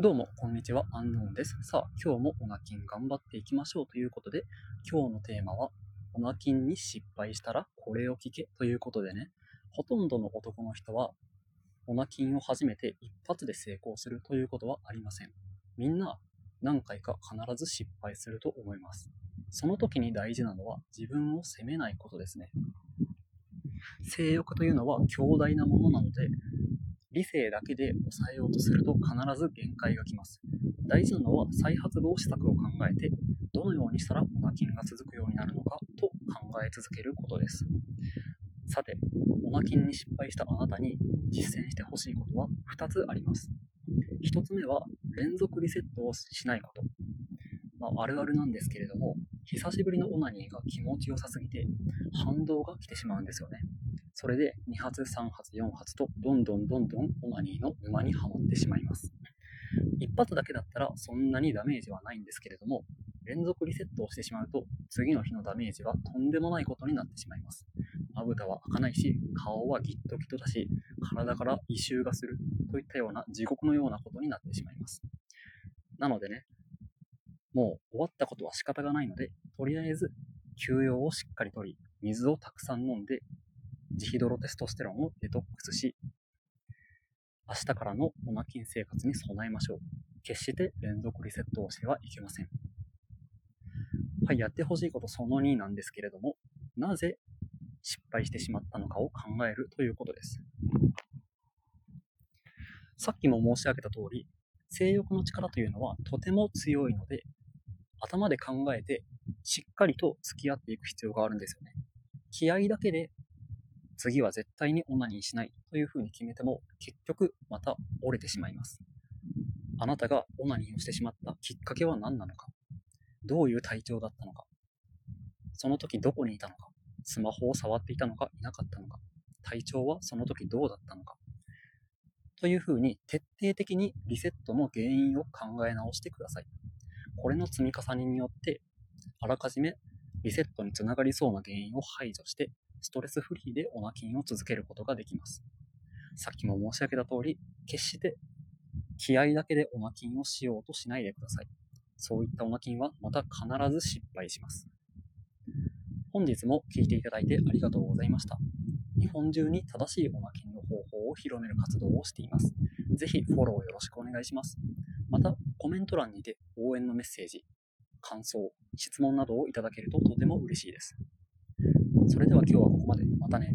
どうも、こんにちは、アンノーンです。さあ、今日もオナキン頑張っていきましょうということで、今日のテーマは、オナキンに失敗したらこれを聞けということでね、ほとんどの男の人は、オナキンを始めて一発で成功するということはありません。みんな何回か必ず失敗すると思います。その時に大事なのは自分を責めないことですね。性欲というのは強大なものなので、理性だけで抑えようとすると必ず限界が来ます。大事なのは再発防止策を考えて、どのようにしたらオナキンが続くようになるのかと考え続けることです。さて、オナキンに失敗したあなたに実践してほしいことは2つあります。1つ目は連続リセットをしないこと。まあ、あるあるなんですけれども、久しぶりのオナニーが気持ちよさすぎて反動が来てしまうんですよね。それで2発、3発、4発とどんどんどんどんオナニーの沼にはまってしまいます。一発だけだったらそんなにダメージはないんですけれども、連続リセットをしてしまうと次の日のダメージはとんでもないことになってしまいます。まぶたは開かないし、顔はギットギトだし、体から異臭がするといったような地獄のようなことになってしまいます。なのでね、もう終わったことは仕方がないので、とりあえず休養をしっかりとり、水をたくさん飲んで、ジヒドロテストステロンをデトックスし、明日からのオナキン生活に備えましょう。決して連続リセットをしてはいけません。はい、やってほしいことその2なんですけれども、なぜ失敗してしまったのかを考えるということです。さっきも申し上げた通り、性欲の力というのはとても強いので、頭で考えてしっかりと付き合っていく必要があるんですよね。気合だけで次は絶対にオナニーしないというふうに決めても結局また折れてしまいます。あなたがオナニーをしてしまったきっかけは何なのか。どういう体調だったのか。その時どこにいたのか。スマホを触っていたのかいなかったのか。体調はその時どうだったのか。というふうに徹底的にリセットの原因を考え直してください。これの積み重ねによって、あらかじめリセットにつながりそうな原因を排除して、ストレスフリーでオナキンを続けることができます。さっきも申し上げた通り、決して気合だけでオナキンをしようとしないでください。そういったオナキンはまた必ず失敗します。本日も聴いていただいてありがとうございました。日本中に正しいオナキンの方法を広める活動をしています。ぜひフォローよろしくお願いします。また、コメント欄にて応援のメッセージ、感想、質問などをいただけるととても嬉しいです。それでは今日はここまで。またね。